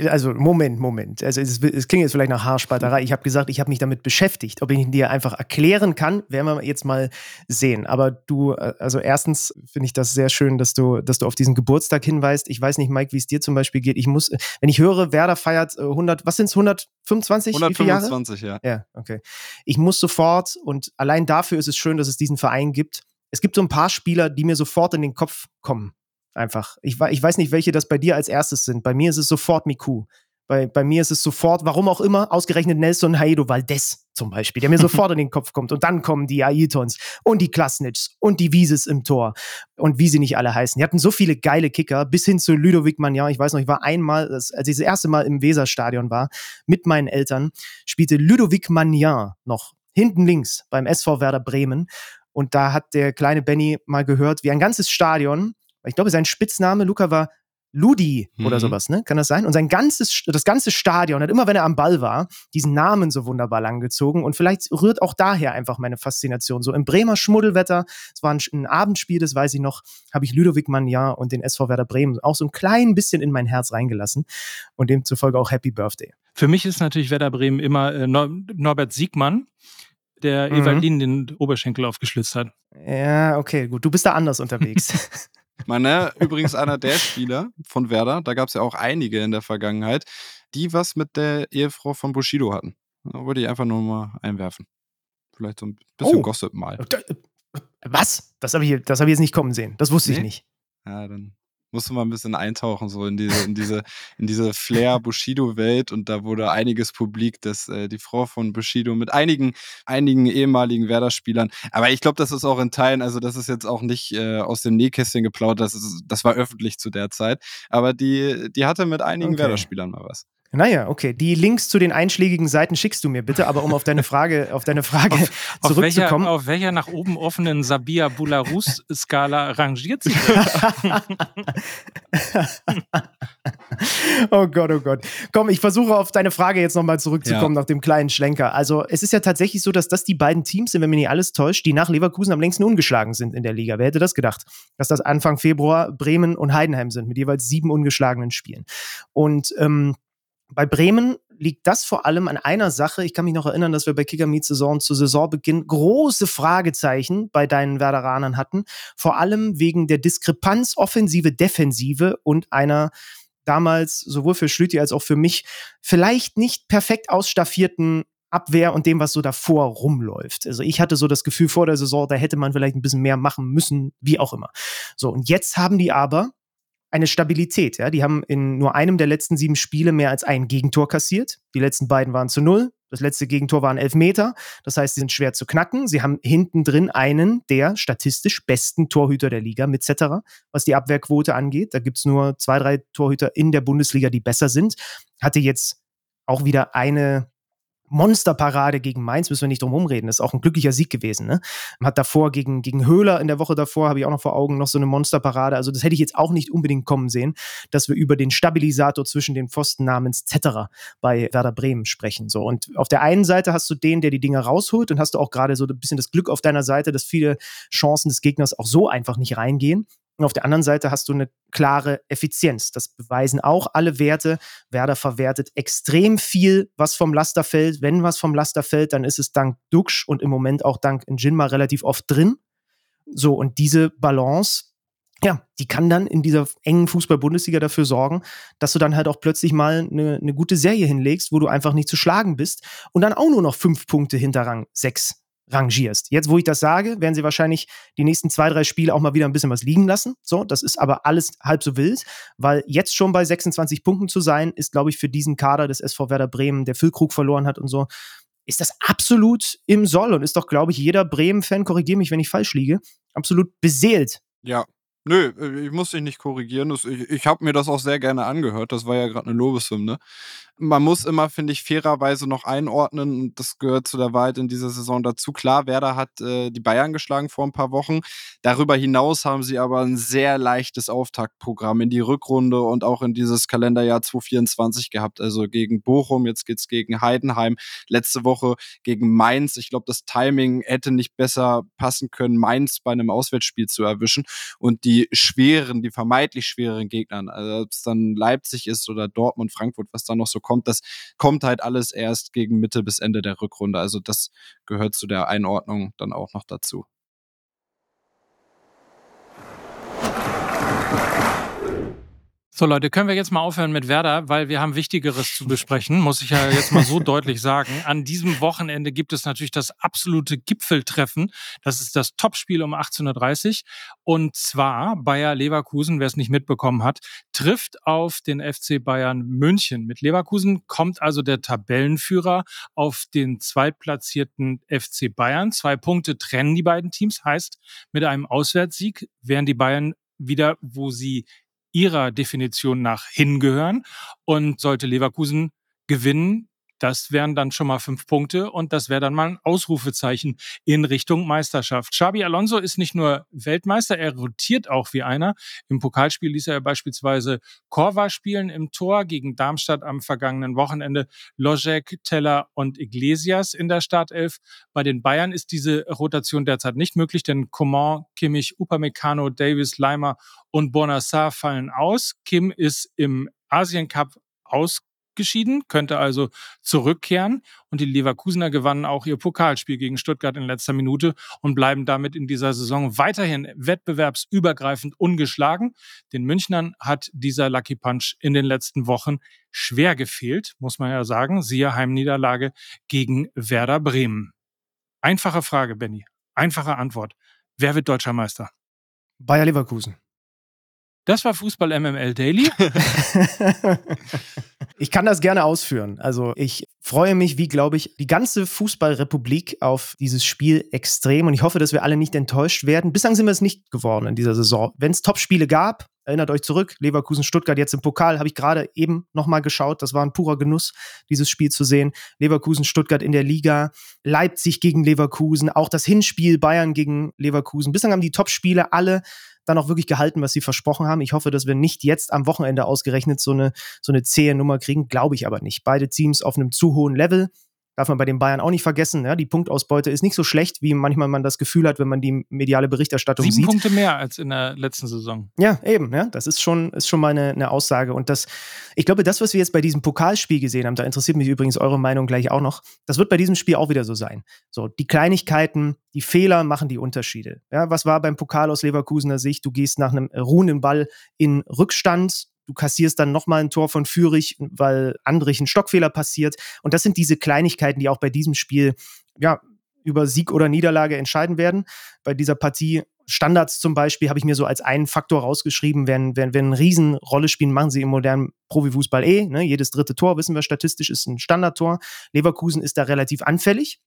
Also Moment, Moment. Also es, es klingt jetzt vielleicht nach Haarspalterei. Ich habe gesagt, ich habe mich damit beschäftigt. Ob ich ihn dir einfach erklären kann, werden wir jetzt mal sehen. Aber du, äh, also erstens finde ich das sehr schön, dass du, dass du auf diesen Geburtstag hinweist. Ich weiß nicht, Mike, wie es dir zum Beispiel geht. Ich muss, wenn ich höre, Werder feiert 100, äh, was sind es, 125? 125, ja. Ja, okay. Ich muss sofort und allein dafür ist es schön, dass es diesen Verein gibt. Es gibt so ein paar Spieler, die mir sofort in den Kopf kommen. Einfach. Ich, ich weiß nicht, welche das bei dir als erstes sind. Bei mir ist es sofort Miku. Bei, bei mir ist es sofort, warum auch immer, ausgerechnet Nelson Haido Valdez zum Beispiel, der mir [laughs] sofort in den Kopf kommt. Und dann kommen die Aitons und die Klasnitz und die Wieses im Tor und wie sie nicht alle heißen. Die hatten so viele geile Kicker, bis hin zu Ludovic Magnan. Ich weiß noch, ich war einmal, als ich das erste Mal im Weserstadion war, mit meinen Eltern, spielte Ludovic Magnan noch hinten links beim SV Werder Bremen. Und da hat der kleine Benny mal gehört, wie ein ganzes Stadion, ich glaube, sein Spitzname, Luca, war Ludi mhm. oder sowas, ne? Kann das sein? Und sein ganzes, das ganze Stadion hat immer, wenn er am Ball war, diesen Namen so wunderbar langgezogen. Und vielleicht rührt auch daher einfach meine Faszination. So im Bremer Schmuddelwetter, es war ein, ein Abendspiel, das weiß ich noch, habe ich Ludovic Magnan und den SV Werder Bremen auch so ein klein bisschen in mein Herz reingelassen. Und demzufolge auch Happy Birthday. Für mich ist natürlich Werder Bremen immer äh, Norbert Siegmann der mhm. Evalin den Oberschenkel aufgeschlitzt hat. Ja, okay, gut. Du bist da anders unterwegs. [laughs] Meine, übrigens einer der Spieler von Werder, da gab es ja auch einige in der Vergangenheit, die was mit der Ehefrau von Bushido hatten. Da wollte ich einfach nur mal einwerfen. Vielleicht so ein bisschen oh. Gossip mal. Äh, was? Das habe ich, hab ich jetzt nicht kommen sehen. Das wusste nee? ich nicht. Ja, dann musste mal ein bisschen eintauchen, so in diese, in diese, in diese Flair-Bushido-Welt. Und da wurde einiges publik, dass äh, die Frau von Bushido mit einigen, einigen ehemaligen Werder-Spielern, aber ich glaube, das ist auch in Teilen, also das ist jetzt auch nicht äh, aus dem Nähkästchen geplaudert, das, ist, das war öffentlich zu der Zeit. Aber die, die hatte mit einigen okay. Werder-Spielern mal was. Naja, okay. Die Links zu den einschlägigen Seiten schickst du mir bitte, aber um auf deine Frage, [laughs] auf deine Frage auf, zurückzukommen. Auf welcher, auf welcher nach oben offenen Sabia Bularus-Skala rangiert sie? [laughs] oh Gott, oh Gott. Komm, ich versuche auf deine Frage jetzt nochmal zurückzukommen ja. nach dem kleinen Schlenker. Also, es ist ja tatsächlich so, dass das die beiden Teams sind, wenn mir nicht alles täuscht, die nach Leverkusen am längsten ungeschlagen sind in der Liga. Wer hätte das gedacht? Dass das Anfang Februar Bremen und Heidenheim sind mit jeweils sieben ungeschlagenen Spielen. Und ähm, bei Bremen liegt das vor allem an einer Sache. Ich kann mich noch erinnern, dass wir bei Kicker Meet Saison zu Saisonbeginn große Fragezeichen bei deinen Werderanern hatten. Vor allem wegen der Diskrepanz Offensive-Defensive und einer damals sowohl für Schlüti als auch für mich vielleicht nicht perfekt ausstaffierten Abwehr und dem, was so davor rumläuft. Also ich hatte so das Gefühl vor der Saison, da hätte man vielleicht ein bisschen mehr machen müssen, wie auch immer. So, und jetzt haben die aber eine Stabilität. Ja? Die haben in nur einem der letzten sieben Spiele mehr als ein Gegentor kassiert. Die letzten beiden waren zu null. Das letzte Gegentor waren elf Meter. Das heißt, sie sind schwer zu knacken. Sie haben hinten drin einen der statistisch besten Torhüter der Liga Cetera, was die Abwehrquote angeht. Da gibt es nur zwei, drei Torhüter in der Bundesliga, die besser sind. Hatte jetzt auch wieder eine Monsterparade gegen Mainz, müssen wir nicht drum rumreden. Ist auch ein glücklicher Sieg gewesen. Ne? Hat davor gegen, gegen Höhler in der Woche davor, habe ich auch noch vor Augen, noch so eine Monsterparade. Also das hätte ich jetzt auch nicht unbedingt kommen sehen, dass wir über den Stabilisator zwischen den Pfosten namens Zetterer bei Werder Bremen sprechen. So. Und auf der einen Seite hast du den, der die Dinge rausholt und hast du auch gerade so ein bisschen das Glück auf deiner Seite, dass viele Chancen des Gegners auch so einfach nicht reingehen. Und auf der anderen Seite hast du eine klare Effizienz. Das beweisen auch alle Werte. Werder verwertet extrem viel, was vom Laster fällt. Wenn was vom Laster fällt, dann ist es dank Duxch und im Moment auch dank Njinma relativ oft drin. So, und diese Balance, ja, die kann dann in dieser engen Fußball-Bundesliga dafür sorgen, dass du dann halt auch plötzlich mal eine, eine gute Serie hinlegst, wo du einfach nicht zu schlagen bist und dann auch nur noch fünf Punkte hinter Rang sechs rangierst. Jetzt, wo ich das sage, werden sie wahrscheinlich die nächsten zwei, drei Spiele auch mal wieder ein bisschen was liegen lassen. So, das ist aber alles halb so wild, weil jetzt schon bei 26 Punkten zu sein, ist, glaube ich, für diesen Kader des SV Werder Bremen, der Füllkrug verloren hat und so, ist das absolut im Soll und ist doch, glaube ich, jeder Bremen-Fan, korrigiere mich, wenn ich falsch liege, absolut beseelt. Ja, Nö, äh, ich muss dich nicht korrigieren. ich ich habe mir das auch sehr gerne angehört. Das war ja gerade eine Lobeshymne. Man muss immer, finde ich, fairerweise noch einordnen, und das gehört zu der Wahrheit in dieser Saison dazu. Klar, Werder hat äh, die Bayern geschlagen vor ein paar Wochen. Darüber hinaus haben sie aber ein sehr leichtes Auftaktprogramm in die Rückrunde und auch in dieses Kalenderjahr 2024 gehabt. Also gegen Bochum, jetzt geht es gegen Heidenheim, letzte Woche gegen Mainz. Ich glaube, das Timing hätte nicht besser passen können, Mainz bei einem Auswärtsspiel zu erwischen. Und die schweren, die vermeintlich schweren Gegnern, also ob es dann Leipzig ist oder Dortmund, Frankfurt, was da noch so kommt, das kommt halt alles erst gegen Mitte bis Ende der Rückrunde. Also das gehört zu der Einordnung dann auch noch dazu. So Leute, können wir jetzt mal aufhören mit Werder, weil wir haben Wichtigeres zu besprechen, muss ich ja jetzt mal so [laughs] deutlich sagen. An diesem Wochenende gibt es natürlich das absolute Gipfeltreffen. Das ist das Topspiel um 18.30 Uhr. Und zwar Bayer Leverkusen, wer es nicht mitbekommen hat, trifft auf den FC Bayern München. Mit Leverkusen kommt also der Tabellenführer auf den zweitplatzierten FC Bayern. Zwei Punkte trennen die beiden Teams, heißt, mit einem Auswärtssieg wären die Bayern wieder, wo sie ihrer Definition nach hingehören. Und sollte Leverkusen gewinnen, das wären dann schon mal fünf Punkte und das wäre dann mal ein Ausrufezeichen in Richtung Meisterschaft. Xabi Alonso ist nicht nur Weltmeister, er rotiert auch wie einer. Im Pokalspiel ließ er beispielsweise Korva spielen im Tor gegen Darmstadt am vergangenen Wochenende. Lojek, Teller und Iglesias in der Startelf. Bei den Bayern ist diese Rotation derzeit nicht möglich, denn Coman, Kimmich, Upamecano, Davis, Leimer und Bonassar fallen aus. Kim ist im Asien Cup aus geschieden, könnte also zurückkehren. Und die Leverkusener gewannen auch ihr Pokalspiel gegen Stuttgart in letzter Minute und bleiben damit in dieser Saison weiterhin wettbewerbsübergreifend ungeschlagen. Den Münchnern hat dieser Lucky Punch in den letzten Wochen schwer gefehlt, muss man ja sagen. Siehe Heimniederlage gegen Werder Bremen. Einfache Frage, Benny. Einfache Antwort. Wer wird deutscher Meister? Bayer Leverkusen. Das war Fußball MML Daily. [laughs] ich kann das gerne ausführen. Also ich freue mich, wie glaube ich, die ganze Fußballrepublik auf dieses Spiel extrem und ich hoffe, dass wir alle nicht enttäuscht werden. Bislang sind wir es nicht geworden in dieser Saison. Wenn es Topspiele gab, erinnert euch zurück, Leverkusen, Stuttgart jetzt im Pokal, habe ich gerade eben nochmal geschaut. Das war ein purer Genuss, dieses Spiel zu sehen. Leverkusen, Stuttgart in der Liga, Leipzig gegen Leverkusen, auch das Hinspiel Bayern gegen Leverkusen. Bislang haben die Topspiele alle dann auch wirklich gehalten, was sie versprochen haben. Ich hoffe, dass wir nicht jetzt am Wochenende ausgerechnet so eine, so eine zähe Nummer kriegen. Glaube ich aber nicht. Beide Teams auf einem zu hohen Level. Darf man bei den Bayern auch nicht vergessen. Ja, die Punktausbeute ist nicht so schlecht, wie manchmal man das Gefühl hat, wenn man die mediale Berichterstattung Sieben sieht. Sieben Punkte mehr als in der letzten Saison. Ja, eben. Ja, das ist schon, ist schon mal eine, eine Aussage. Und das, ich glaube, das, was wir jetzt bei diesem Pokalspiel gesehen haben, da interessiert mich übrigens eure Meinung gleich auch noch. Das wird bei diesem Spiel auch wieder so sein. So, die Kleinigkeiten, die Fehler machen die Unterschiede. Ja, was war beim Pokal aus Leverkusener Sicht? Du gehst nach einem ruhenden Ball in Rückstand, du kassierst dann nochmal ein Tor von Fürich, weil Andrich ein Stockfehler passiert. Und das sind diese Kleinigkeiten, die auch bei diesem Spiel, ja, über Sieg oder Niederlage entscheiden werden. Bei dieser Partie Standards zum Beispiel habe ich mir so als einen Faktor rausgeschrieben, wenn, wenn, wenn eine Riesenrolle spielen, machen sie im modernen Profifußball eh. Ne? Jedes dritte Tor, wissen wir statistisch, ist ein Standardtor. Leverkusen ist da relativ anfällig.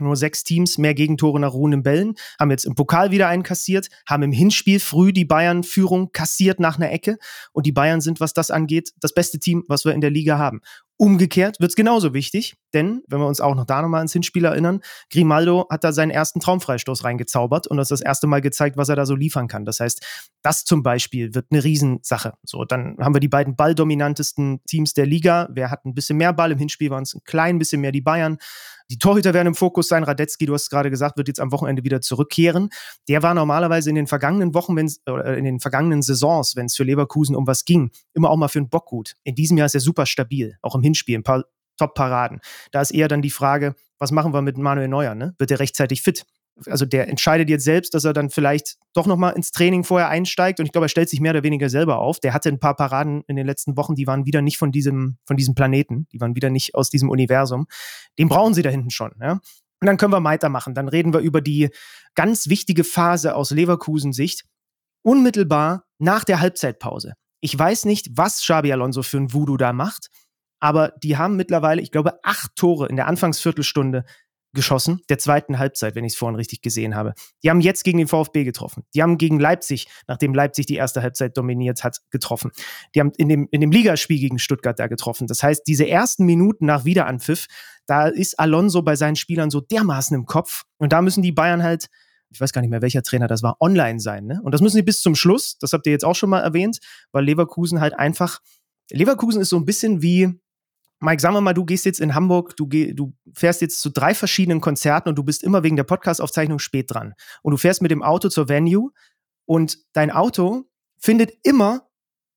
Nur sechs Teams, mehr Gegentore nach ruhenden Bällen, haben jetzt im Pokal wieder einen kassiert, haben im Hinspiel früh die Bayern-Führung kassiert nach einer Ecke. Und die Bayern sind, was das angeht, das beste Team, was wir in der Liga haben. Umgekehrt wird es genauso wichtig, denn wenn wir uns auch noch da nochmal ins Hinspiel erinnern, Grimaldo hat da seinen ersten Traumfreistoß reingezaubert und ist das erste Mal gezeigt, was er da so liefern kann. Das heißt, das zum Beispiel wird eine Riesensache. So, dann haben wir die beiden balldominantesten Teams der Liga. Wer hat ein bisschen mehr Ball? Im Hinspiel waren es ein klein bisschen mehr die Bayern. Die Torhüter werden im Fokus sein. Radetzky, du hast gerade gesagt, wird jetzt am Wochenende wieder zurückkehren. Der war normalerweise in den vergangenen Wochen, wenn's, oder in den vergangenen Saisons, wenn es für Leverkusen um was ging, immer auch mal für einen Bock gut. In diesem Jahr ist er super stabil, auch im Hinspiel, ein paar Top-Paraden. Da ist eher dann die Frage, was machen wir mit Manuel Neuer? Ne? Wird er rechtzeitig fit? Also der entscheidet jetzt selbst, dass er dann vielleicht doch nochmal ins Training vorher einsteigt und ich glaube, er stellt sich mehr oder weniger selber auf. Der hatte ein paar Paraden in den letzten Wochen, die waren wieder nicht von diesem, von diesem Planeten, die waren wieder nicht aus diesem Universum. Den brauchen sie da hinten schon, ja. Und dann können wir weitermachen. Dann reden wir über die ganz wichtige Phase aus Leverkusen-Sicht. Unmittelbar nach der Halbzeitpause. Ich weiß nicht, was Xabi Alonso für ein Voodoo da macht, aber die haben mittlerweile, ich glaube, acht Tore in der Anfangsviertelstunde geschossen, der zweiten Halbzeit, wenn ich es vorhin richtig gesehen habe. Die haben jetzt gegen den VfB getroffen. Die haben gegen Leipzig, nachdem Leipzig die erste Halbzeit dominiert hat, getroffen. Die haben in dem, in dem Ligaspiel gegen Stuttgart da getroffen. Das heißt, diese ersten Minuten nach Wiederanpfiff, da ist Alonso bei seinen Spielern so dermaßen im Kopf. Und da müssen die Bayern halt, ich weiß gar nicht mehr, welcher Trainer das war, online sein. Ne? Und das müssen sie bis zum Schluss, das habt ihr jetzt auch schon mal erwähnt, weil Leverkusen halt einfach, Leverkusen ist so ein bisschen wie, Mike, sagen wir mal, du gehst jetzt in Hamburg, du, geh, du fährst jetzt zu drei verschiedenen Konzerten und du bist immer wegen der Podcastaufzeichnung spät dran. Und du fährst mit dem Auto zur Venue und dein Auto findet immer,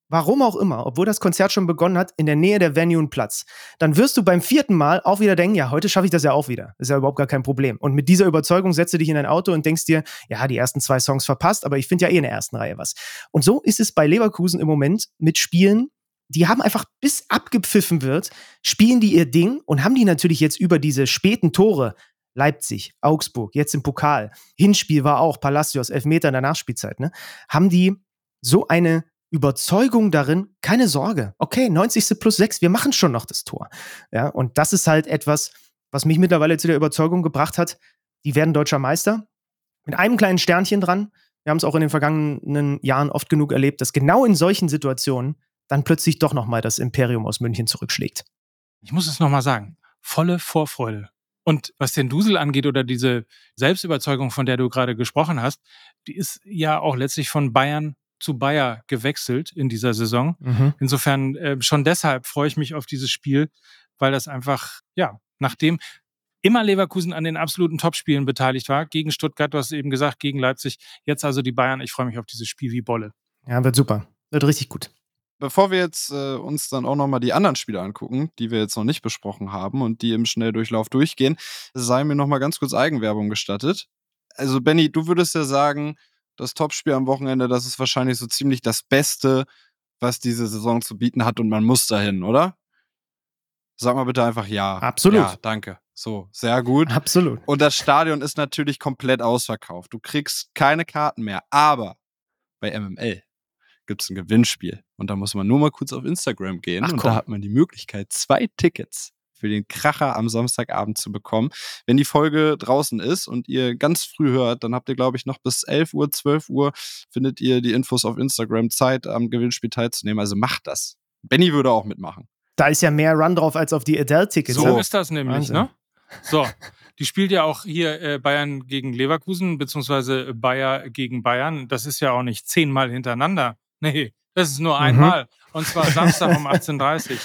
warum auch immer, obwohl das Konzert schon begonnen hat, in der Nähe der Venue einen Platz. Dann wirst du beim vierten Mal auch wieder denken, ja, heute schaffe ich das ja auch wieder. Das ist ja überhaupt gar kein Problem. Und mit dieser Überzeugung setzt du dich in dein Auto und denkst dir, ja, die ersten zwei Songs verpasst, aber ich finde ja eh in der ersten Reihe was. Und so ist es bei Leverkusen im Moment mit Spielen, die haben einfach bis abgepfiffen wird, spielen die ihr Ding und haben die natürlich jetzt über diese späten Tore, Leipzig, Augsburg, jetzt im Pokal, Hinspiel war auch Palacios, Elfmeter in der Nachspielzeit, ne, haben die so eine Überzeugung darin, keine Sorge, okay, 90. plus 6, wir machen schon noch das Tor. Ja, und das ist halt etwas, was mich mittlerweile zu der Überzeugung gebracht hat, die werden deutscher Meister. Mit einem kleinen Sternchen dran. Wir haben es auch in den vergangenen Jahren oft genug erlebt, dass genau in solchen Situationen dann plötzlich doch nochmal das Imperium aus München zurückschlägt. Ich muss es nochmal sagen, volle Vorfreude. Und was den Dusel angeht oder diese Selbstüberzeugung, von der du gerade gesprochen hast, die ist ja auch letztlich von Bayern zu Bayer gewechselt in dieser Saison. Mhm. Insofern äh, schon deshalb freue ich mich auf dieses Spiel, weil das einfach, ja, nachdem immer Leverkusen an den absoluten Topspielen beteiligt war, gegen Stuttgart, du hast eben gesagt, gegen Leipzig, jetzt also die Bayern. Ich freue mich auf dieses Spiel wie Bolle. Ja, wird super. Wird richtig gut bevor wir jetzt äh, uns dann auch nochmal die anderen Spiele angucken, die wir jetzt noch nicht besprochen haben und die im Schnelldurchlauf durchgehen, sei mir nochmal ganz kurz Eigenwerbung gestattet. Also, Benny, du würdest ja sagen, das Topspiel am Wochenende, das ist wahrscheinlich so ziemlich das Beste, was diese Saison zu bieten hat und man muss dahin, oder? Sag mal bitte einfach ja. Absolut. Ja, danke. So, sehr gut. Absolut. Und das Stadion ist natürlich komplett ausverkauft. Du kriegst keine Karten mehr. Aber bei MML gibt es ein Gewinnspiel. Und da muss man nur mal kurz auf Instagram gehen Ach, und da hat man die Möglichkeit, zwei Tickets für den Kracher am Samstagabend zu bekommen. Wenn die Folge draußen ist und ihr ganz früh hört, dann habt ihr, glaube ich, noch bis 11 Uhr, 12 Uhr findet ihr die Infos auf Instagram Zeit, am Gewinnspiel teilzunehmen. Also macht das. Benny würde auch mitmachen. Da ist ja mehr Run drauf als auf die Adele-Tickets. So ist das nämlich, Wahnsinn. ne? So, die spielt ja auch hier äh, Bayern gegen Leverkusen, beziehungsweise Bayer gegen Bayern. Das ist ja auch nicht zehnmal hintereinander. Nee, das ist nur mhm. einmal. Und zwar Samstag um 18.30 Uhr.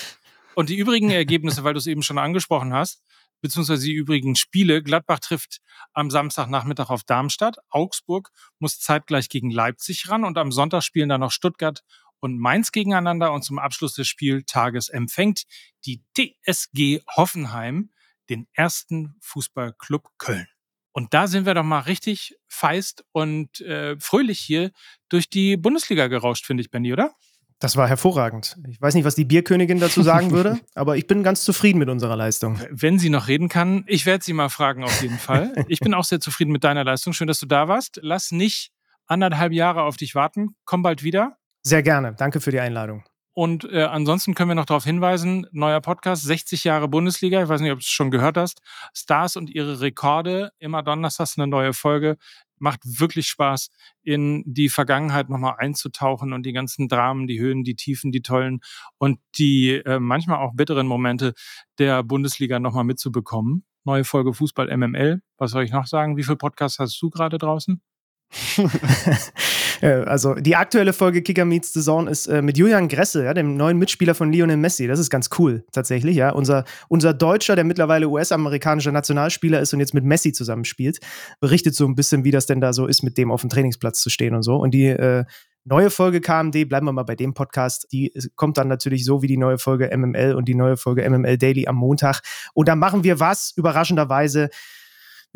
Und die übrigen Ergebnisse, weil du es eben schon angesprochen hast, beziehungsweise die übrigen Spiele. Gladbach trifft am Samstagnachmittag auf Darmstadt. Augsburg muss zeitgleich gegen Leipzig ran und am Sonntag spielen dann noch Stuttgart und Mainz gegeneinander und zum Abschluss des Spieltages empfängt die TSG Hoffenheim den ersten Fußballclub Köln. Und da sind wir doch mal richtig feist und äh, fröhlich hier durch die Bundesliga gerauscht, finde ich, Benny, oder? Das war hervorragend. Ich weiß nicht, was die Bierkönigin dazu sagen würde, [laughs] aber ich bin ganz zufrieden mit unserer Leistung. Wenn sie noch reden kann, ich werde sie mal fragen auf jeden Fall. [laughs] Ich bin auch sehr zufrieden mit deiner Leistung. Schön, dass du da warst. Lass nicht anderthalb Jahre auf dich warten. Komm bald wieder. Sehr gerne. Danke für die Einladung. Und äh, ansonsten können wir noch darauf hinweisen, neuer Podcast, 60 Jahre Bundesliga. Ich weiß nicht, ob du es schon gehört hast. Stars und ihre Rekorde. Immer donnerstags eine neue Folge. Macht wirklich Spaß, in die Vergangenheit nochmal einzutauchen und die ganzen Dramen, die Höhen, die Tiefen, die tollen und die äh, manchmal auch bitteren Momente der Bundesliga nochmal mitzubekommen. Neue Folge Fußball MML. Was soll ich noch sagen? Wie viele Podcasts hast du gerade draußen? [laughs] also die aktuelle Folge Kicker Meets the Zone ist äh, mit Julian Gressel, ja, dem neuen Mitspieler von Lionel Messi. Das ist ganz cool tatsächlich. Ja, unser unser Deutscher, der mittlerweile US-amerikanischer Nationalspieler ist und jetzt mit Messi zusammenspielt, berichtet so ein bisschen, wie das denn da so ist, mit dem auf dem Trainingsplatz zu stehen und so. Und die äh, neue Folge KMD, bleiben wir mal bei dem Podcast, die kommt dann natürlich so wie die neue Folge MML und die neue Folge MML Daily am Montag. Und dann machen wir was überraschenderweise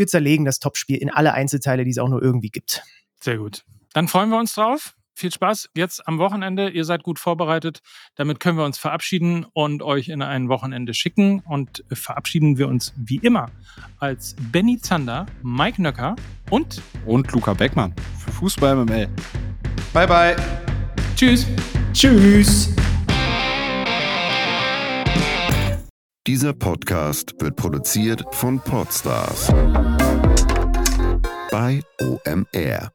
wir zerlegen das Topspiel in alle Einzelteile, die es auch nur irgendwie gibt. Sehr gut. Dann freuen wir uns drauf. Viel Spaß jetzt am Wochenende. Ihr seid gut vorbereitet. Damit können wir uns verabschieden und euch in ein Wochenende schicken. Und verabschieden wir uns wie immer als Benny Zander, Mike Nöcker und und Luca Beckmann für Fußball MML. Bye bye. Tschüss. Tschüss. Dieser Podcast wird produziert von Podstars bei OMR.